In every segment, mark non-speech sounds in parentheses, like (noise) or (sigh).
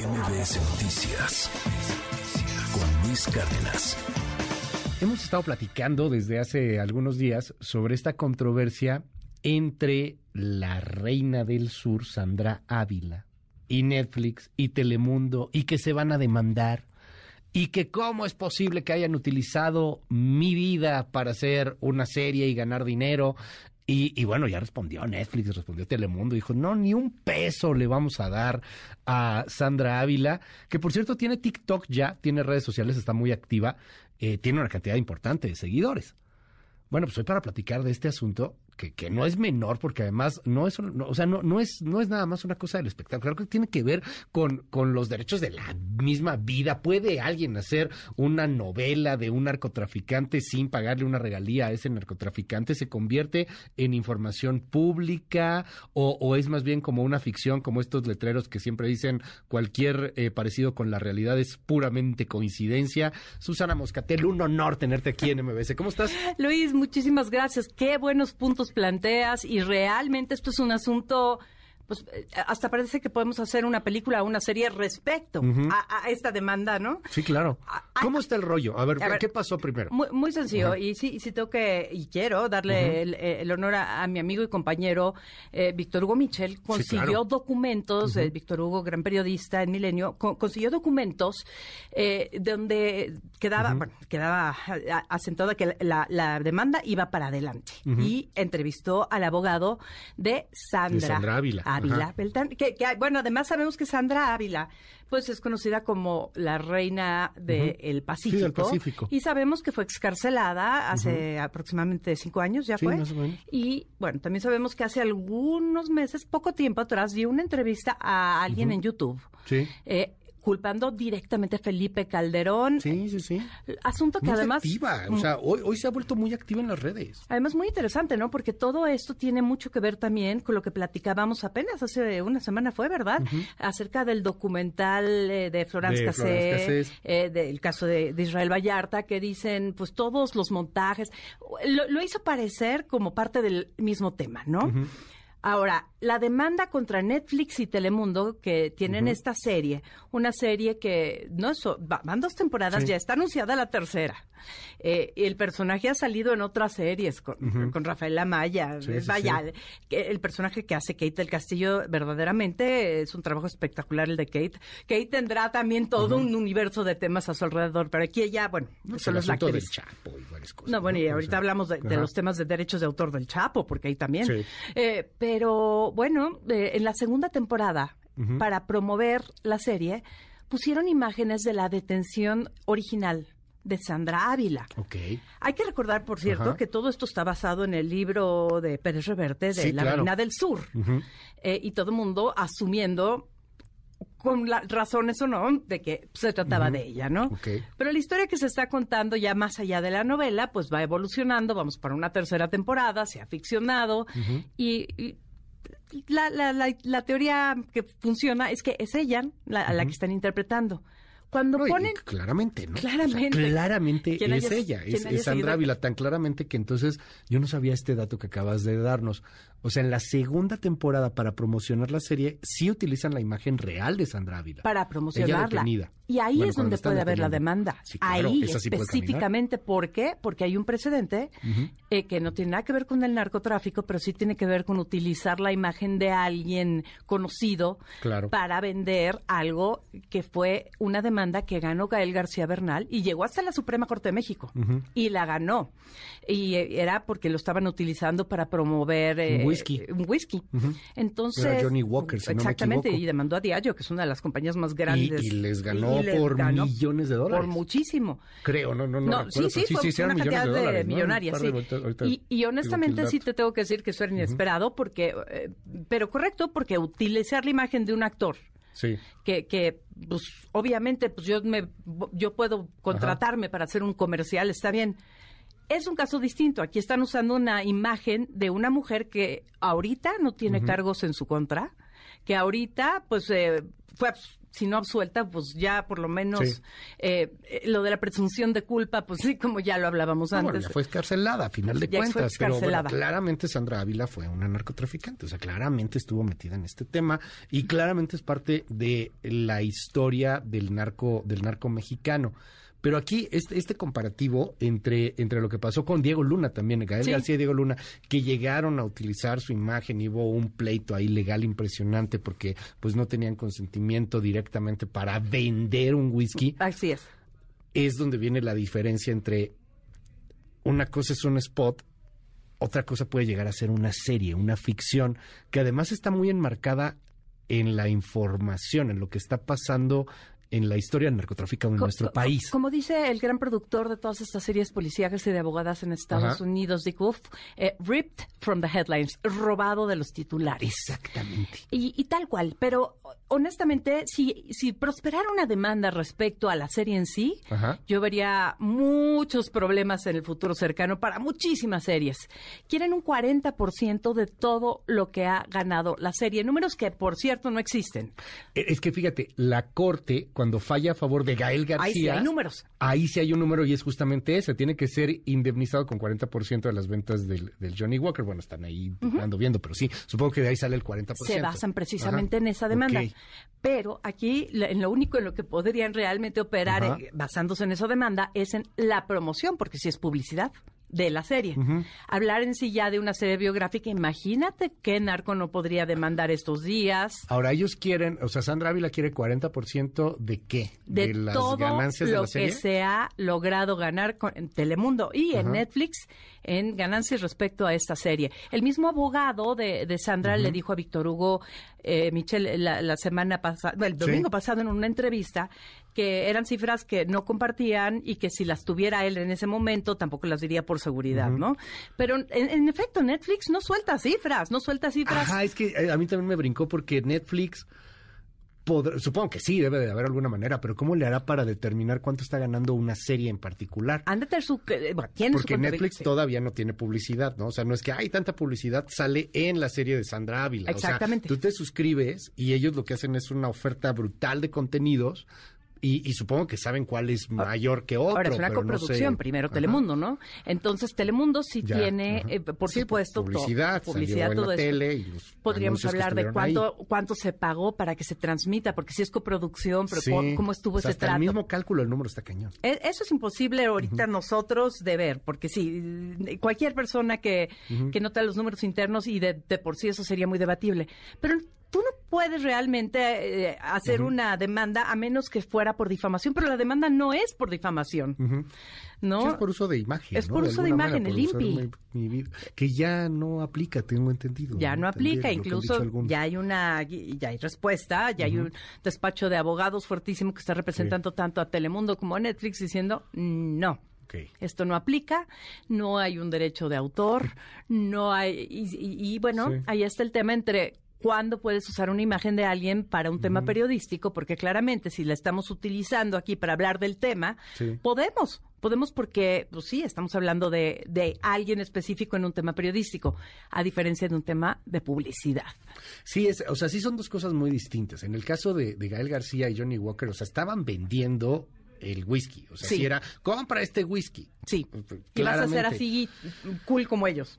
MBS Noticias con Luis Cárdenas. Hemos estado platicando desde hace algunos días sobre esta controversia entre la reina del sur, Sandra Ávila, y Netflix y Telemundo, y que se van a demandar, y que cómo es posible que hayan utilizado mi vida para hacer una serie y ganar dinero, y, bueno, ya respondió Netflix, respondió Telemundo, dijo, no, ni un peso le vamos a dar a Sandra Ávila, que por cierto tiene TikTok ya, tiene redes sociales, está muy activa, eh, tiene una cantidad importante de seguidores. Bueno, pues hoy para platicar de este asunto, que, que no es menor, porque además no es, o sea, no, no, es, no es nada más una cosa del espectáculo, creo que tiene que ver con, con los derechos de la misma vida. ¿Puede alguien hacer una novela de un narcotraficante sin pagarle una regalía a ese narcotraficante? ¿Se convierte en información pública o, o es más bien como una ficción, como estos letreros que siempre dicen cualquier eh, parecido con la realidad es puramente coincidencia? Susana Moscatel, un honor tenerte aquí en MBS. ¿Cómo estás? Luis, muchísimas gracias. Qué buenos puntos planteas y realmente esto es un asunto pues eh, hasta parece que podemos hacer una película o una serie respecto a, esta demanda, ¿no? Sí, claro. ¿Cómo está el rollo? A ver, ¿qué pasó primero? Muy, sencillo, y sí, sí tengo que, y quiero darle el, honor a, mi amigo y compañero eh, Víctor Hugo Michel, consiguió documentos, eh, Víctor Hugo, gran periodista en Milenio, consiguió documentos donde quedaba, bueno, quedaba asentado que la, demanda iba para adelante. Y entrevistó al abogado de Sandra, Sandra Ávila Ávila que, bueno, además sabemos que Sandra Ávila, pues es conocida como la reina del Pacífico, Y sabemos que fue excarcelada hace aproximadamente cinco años, ya fue. Y bueno, también sabemos que hace algunos meses, poco tiempo atrás, dio una entrevista a alguien en YouTube. Sí. Eh, culpando directamente a Felipe Calderón. Sí, sí, sí. Asunto que además... Activa, o sea, hoy, hoy se ha vuelto muy activa en las redes. Además, muy interesante, ¿no? Porque todo esto tiene mucho que ver también con lo que platicábamos apenas hace una semana, fue, ¿verdad? Acerca del documental eh, de Florence Cassé, eh, del caso de, Israel Vallarta, que dicen, pues todos los montajes, lo, hizo parecer como parte del mismo tema, ¿no? Ahora, la demanda contra Netflix y Telemundo que tienen esta serie, una serie que no es, van dos temporadas, ya está anunciada la tercera. Eh, el personaje ha salido en otras series con, Rafael Amaya. Vaya, el personaje que hace Kate del Castillo verdaderamente es un trabajo espectacular el de Kate. Kate tendrá también todo un universo de temas a su alrededor, pero aquí ella, bueno, no, solo es la del Chapo y varias cosas. No, bueno, y ahorita hablamos de, los temas de derechos de autor del Chapo, porque ahí también. Eh, pero bueno, eh, en la segunda temporada, para promover la serie, pusieron imágenes de la detención original de Sandra Ávila. Okay. Hay que recordar, por cierto, que todo esto está basado en el libro de Pérez Reverte de La Reina del Sur. Eh, y todo el mundo asumiendo con las razones o no de que se trataba de ella, ¿no? Pero la historia que se está contando ya más allá de la novela, pues va evolucionando, vamos para una tercera temporada, se ha ficcionado y, la, la, la, teoría que funciona es que es ella la, la que están interpretando. Cuando ponen... Claramente, ¿no? Claramente. claramente es ella, es, Sandra Ávila, tan claramente que entonces yo no sabía este dato que acabas de darnos. O sea, en la segunda temporada para promocionar la serie sí utilizan la imagen real de Sandra Ávila. Para promocionarla. Y ahí es donde puede haber la demanda. ahí específicamente. ¿Por qué? Porque hay un precedente eh, que no tiene nada que ver con el narcotráfico, pero sí tiene que ver con utilizar la imagen de alguien conocido para vender algo que fue una demanda que ganó Gael García Bernal y llegó hasta la Suprema Corte de México. Y la ganó. Y eh, era porque lo estaban utilizando para promover... Eh, whisky. Un whisky. Entonces. Johnny Walker, si Exactamente, y demandó a Diageo, que es una de las compañías más grandes. Y, les ganó por millones de dólares. Por muchísimo. Creo, no, no, no. sí, sí, sí, sí, una cantidad de, dólares, millonarias, sí. y, honestamente sí te tengo que decir que eso era inesperado, porque, eh, pero correcto, porque utilizar la imagen de un actor. Sí. Que, que pues, obviamente, pues yo me, yo puedo contratarme para hacer un comercial, está bien es un caso distinto. Aquí están usando una imagen de una mujer que ahorita no tiene cargos en su contra, que ahorita pues eh, fue si no absuelta, pues ya por lo menos eh, eh, lo de la presunción de culpa, pues sí, como ya lo hablábamos antes. ya fue escarcelada, a final de cuentas, pero claramente Sandra Ávila fue una narcotraficante, o sea, claramente estuvo metida en este tema y claramente es parte de la historia del narco, del narco mexicano. Pero aquí, este, este comparativo entre, entre lo que pasó con Diego Luna también, Gael García y Diego Luna, que llegaron a utilizar su imagen y hubo un pleito ahí legal impresionante porque pues no tenían consentimiento directamente para vender un whisky. Así es. Es donde viene la diferencia entre una cosa es un spot otra cosa puede llegar a ser una serie, una ficción, que además está muy enmarcada en la información, en lo que está pasando en la historia del narcotráfico en nuestro país. Como dice el gran productor de todas estas series policíacas y de abogadas en Estados Unidos, Dick Wolf, eh, ripped from the headlines, robado de los titulares. Exactamente. Y, tal cual, pero honestamente, si, si prosperara una demanda respecto a la serie en sí, yo vería muchos problemas en el futuro cercano para muchísimas series. Quieren un 40% de todo lo que ha ganado la serie, números que por cierto no existen. E, es que fíjate, la corte cuando falla a favor de Gael García. Ahí sí hay números. Ahí sí hay un número y es justamente ese. Tiene que ser indemnizado con 40% de las ventas del, Johnny Walker. Bueno, están ahí ando viendo, pero sí, supongo que de ahí sale el 40%. Se basan precisamente en esa demanda. Pero aquí, en lo único en lo que podrían realmente operar eh, basándose en esa demanda es en la promoción, porque si es publicidad de la serie. Hablar en sí ya de una serie biográfica, imagínate qué narco no podría demandar estos días. Ahora ellos quieren, o sea, Sandra Ávila quiere 40% de qué? De, las todo ganancias de la serie. que se ha logrado ganar con, en Telemundo y en Netflix en ganancias respecto a esta serie. El mismo abogado de, Sandra le dijo a Víctor Hugo eh, Michelle la, semana pasada, el domingo pasado en una entrevista que eran cifras que no compartían y que si las tuviera él en ese momento tampoco las diría por seguridad, ¿no? Pero en, efecto Netflix no suelta cifras, no suelta cifras. Ajá, es que eh, a mí también me brincó porque Netflix supongo que sí, debe de haber alguna manera, pero ¿cómo le hará para determinar cuánto está ganando una serie en particular? su, eh, Porque Netflix todavía no tiene publicidad, ¿no? O sea, no es que hay tanta publicidad, sale en la serie de Sandra Ávila. Exactamente. tú te suscribes y ellos lo que hacen es una oferta brutal de contenidos y, supongo que saben cuál es ah, mayor que otro. Ahora es una coproducción, primero Telemundo, ¿no? Entonces Telemundo sí tiene, eh, por pues, supuesto, publicidad, publicidad todo tele Podríamos hablar de cuánto cuánto se pagó para que se transmita, porque si es coproducción, pero cómo estuvo ese hasta El mismo cálculo, el número está cañón. E, eso es imposible ahorita nosotros de ver, porque sí, cualquier persona que, que nota los números internos y de, de por sí eso sería muy debatible. Pero tú no puedes realmente eh, hacer una demanda a menos que fuera por difamación, pero la demanda no es por difamación. ¿no? es por uso de imagen. Es por uso de imagen, el INPI. que ya no aplica, tengo entendido. Ya no, aplica, incluso ya hay una, ya hay respuesta, ya hay un despacho de abogados fuertísimo que está representando tanto a Telemundo como a Netflix diciendo no. Esto no aplica, no hay un derecho de autor, no hay. Y, bueno, ahí está el tema entre cuándo puedes usar una imagen de alguien para un tema periodístico, porque claramente si la estamos utilizando aquí para hablar del tema, podemos, podemos porque, pues sí, estamos hablando de, de, alguien específico en un tema periodístico, a diferencia de un tema de publicidad. Sí, es, o sea, sí son dos cosas muy distintas. En el caso de, Gael García y Johnny Walker, o sea, estaban vendiendo el whisky. O sea, si era, compra este whisky. Sí. Y vas a ser así cool como ellos.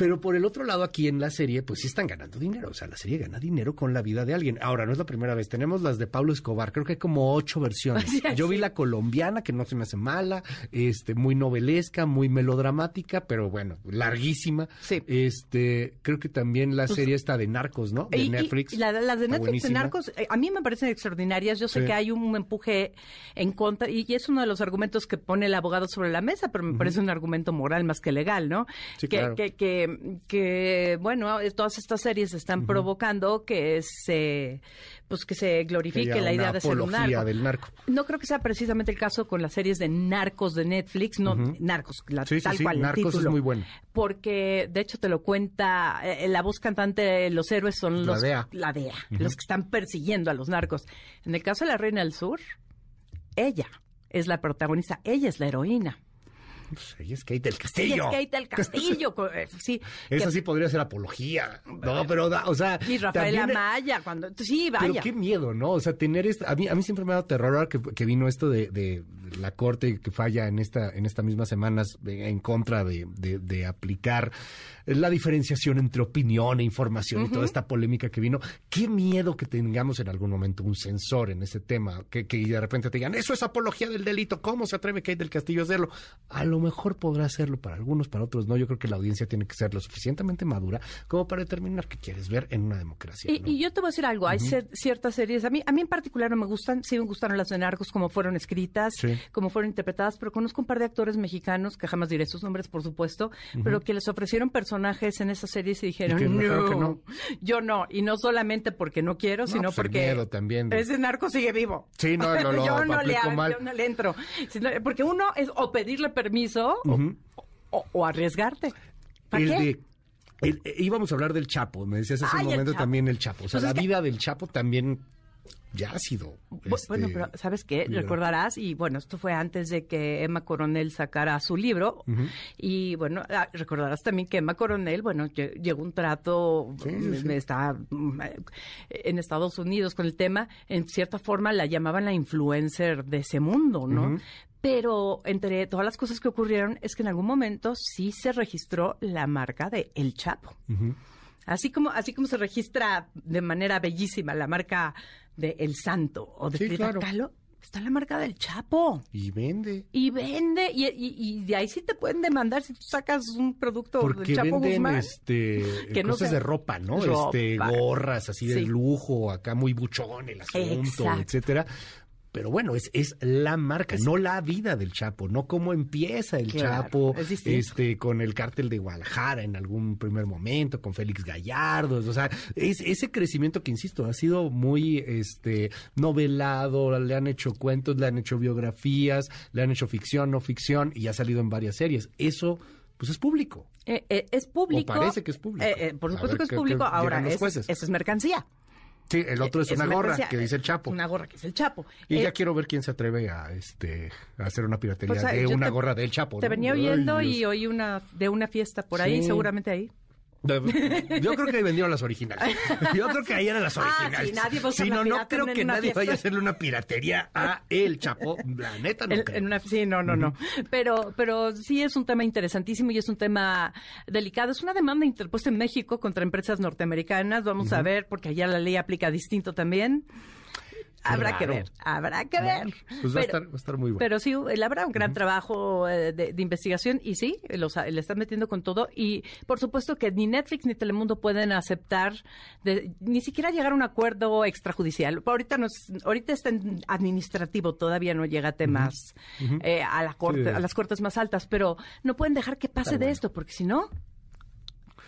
Pero por el otro lado, aquí en la serie, pues sí están ganando dinero. O sea, la serie gana dinero con la vida de alguien. Ahora, no es la primera vez. Tenemos las de Pablo Escobar. Creo que hay como ocho versiones. (laughs) Yo vi la colombiana, que no se me hace mala, este, muy novelesca, muy melodramática, pero bueno, larguísima. Sí. Este, creo que también la serie está de Narcos, ¿no? De Netflix. las de Netflix de Narcos, eh, a mí me parecen extraordinarias. Yo sé que hay un empuje en contra, y es uno de los argumentos que pone el abogado sobre la mesa, pero me parece un argumento moral más que legal, ¿no? Sí, que, que, que que, bueno, todas estas series están provocando que se, pues que se glorifique la idea de ser un narco. Del narco. No creo que sea precisamente el caso con las series de narcos de Netflix, no, narcos, la, tal cual. Narcos es muy bueno. Porque, de hecho, te lo cuenta eh, la voz cantante, los héroes son los... La DEA. los que están persiguiendo a los narcos. En el caso de la Reina del Sur, ella es la protagonista, ella es la heroína. Pues ella es Kate del Castillo. Ella es Kate del Castillo. Eh, sí. Esa sí podría ser apología. No, pero, o sea. Y Rafael Amaya, cuando. Sí, vaya. Pero qué miedo, ¿no? O sea, tener esto. A mí, a mí siempre me ha dado terror que, que vino esto de, de, la corte que falla en esta, en estas mismas semanas en contra de, de aplicar la diferenciación entre opinión e información y toda esta polémica que vino. Qué miedo que tengamos en algún momento un censor en ese tema, que, que de repente te digan, eso es apología del delito, ¿cómo se atreve Kate del Castillo a hacerlo? A lo mejor podrá hacerlo para algunos, para otros no. Yo creo que la audiencia tiene que ser lo suficientemente madura como para determinar qué quieres ver en una democracia. Y, yo te voy a decir algo, hay ciertas series, a mí, a mí en particular no me gustan, sí me gustaron las de Narcos como fueron escritas, como fueron interpretadas, pero conozco un par de actores mexicanos, que jamás diré sus nombres, por supuesto, pero que les ofrecieron personajes en esas series y dijeron, no, yo no, y no solamente porque no quiero, sino pues porque miedo también ese narco sigue vivo. Sí, no, no, no (laughs) yo, no le, yo no le entro. Porque uno es o pedirle permiso o, arriesgarte. ¿Para qué? íbamos a hablar del Chapo, me decías hace un momento también el Chapo. O sea, pues la vida del Chapo también ya ha sido. bueno, este, pero ¿sabes qué? Recordarás, y bueno, esto fue antes de que Emma Coronel sacara su libro, y bueno, ah, recordarás también que Emma Coronel, bueno, llegó un trato, está mm, en Estados Unidos con el tema, en cierta forma la llamaban la influencer de ese mundo, ¿no? Pero entre todas las cosas que ocurrieron es que en algún momento sí se registró la marca de El Chapo. Así como, así como se registra de manera bellísima la marca de El Santo o de Frida Kahlo, está la marca del Chapo. Y vende. Y vende. Y, de ahí sí te pueden demandar si tú sacas un producto del Chapo venden, Este, cosas de ropa, ¿no? Este, gorras así de lujo, acá muy buchón el asunto, etcétera. Pero bueno, es, es la marca, no la vida del Chapo, no cómo empieza el Chapo este, con el cártel de Guadalajara en algún primer momento, con Félix Gallardo. O sea, es, ese crecimiento que, insisto, ha sido muy este, novelado, le han hecho cuentos, le han hecho biografías, le han hecho ficción, no ficción, y ha salido en varias series. Eso pues es público. Eh, eh, es público. O parece que es público. Eh, por supuesto que es público. Ahora, es, eso es mercancía. Sí, el otro es, una gorra que dice el Chapo. Una gorra que es el Chapo. Y ya eh, quiero ver quién se atreve a este a hacer una piratería pues, de una gorra del Chapo. Te venía oyendo y oí una de una fiesta por ahí, seguramente ahí. (laughs) Yo creo que vendieron las originales. Yo creo que ahí eran las originales. Ah, sí, nadie sí, no, no creo que nadie vaya a hacerle una piratería a El Chapo. La neta no En una, sí, no, no, no. Pero, pero sí es un tema interesantísimo y es un tema delicado. Es una demanda interpuesta en México contra empresas norteamericanas. Vamos a ver, porque allá la ley aplica distinto también. Habrá que ver, habrá que ver. Pues va, a estar, va, a estar, muy bueno. Pero sí, él habrá un gran trabajo eh, de, investigación y sí, los, le están metiendo con todo. Y por supuesto que ni Netflix ni Telemundo pueden aceptar ni siquiera llegar a un acuerdo extrajudicial. Ahorita, nos, ahorita está en administrativo, todavía no llega a temas eh, a, la corte, a las cortes más altas, pero no pueden dejar que pase de esto, porque si no,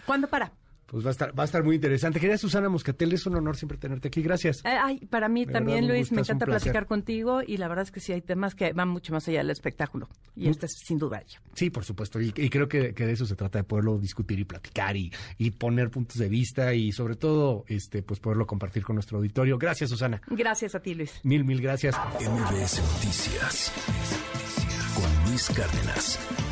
¿cuándo para? Pues va a estar, va a estar muy interesante. Querida Susana Moscatel, es un honor siempre tenerte aquí. Gracias. Eh, ay, para mí también, Luis, me encanta platicar contigo y la verdad es que sí hay temas que van mucho más allá del espectáculo. Y este es sin duda ello. Sí, por supuesto. Y, creo que, de eso se trata, de poderlo discutir y platicar y, poner puntos de vista y sobre todo, este, pues poderlo compartir con nuestro auditorio. Gracias, Susana. Gracias a ti, Luis. Mil, mil gracias. MBS Noticias con Luis Cárdenas.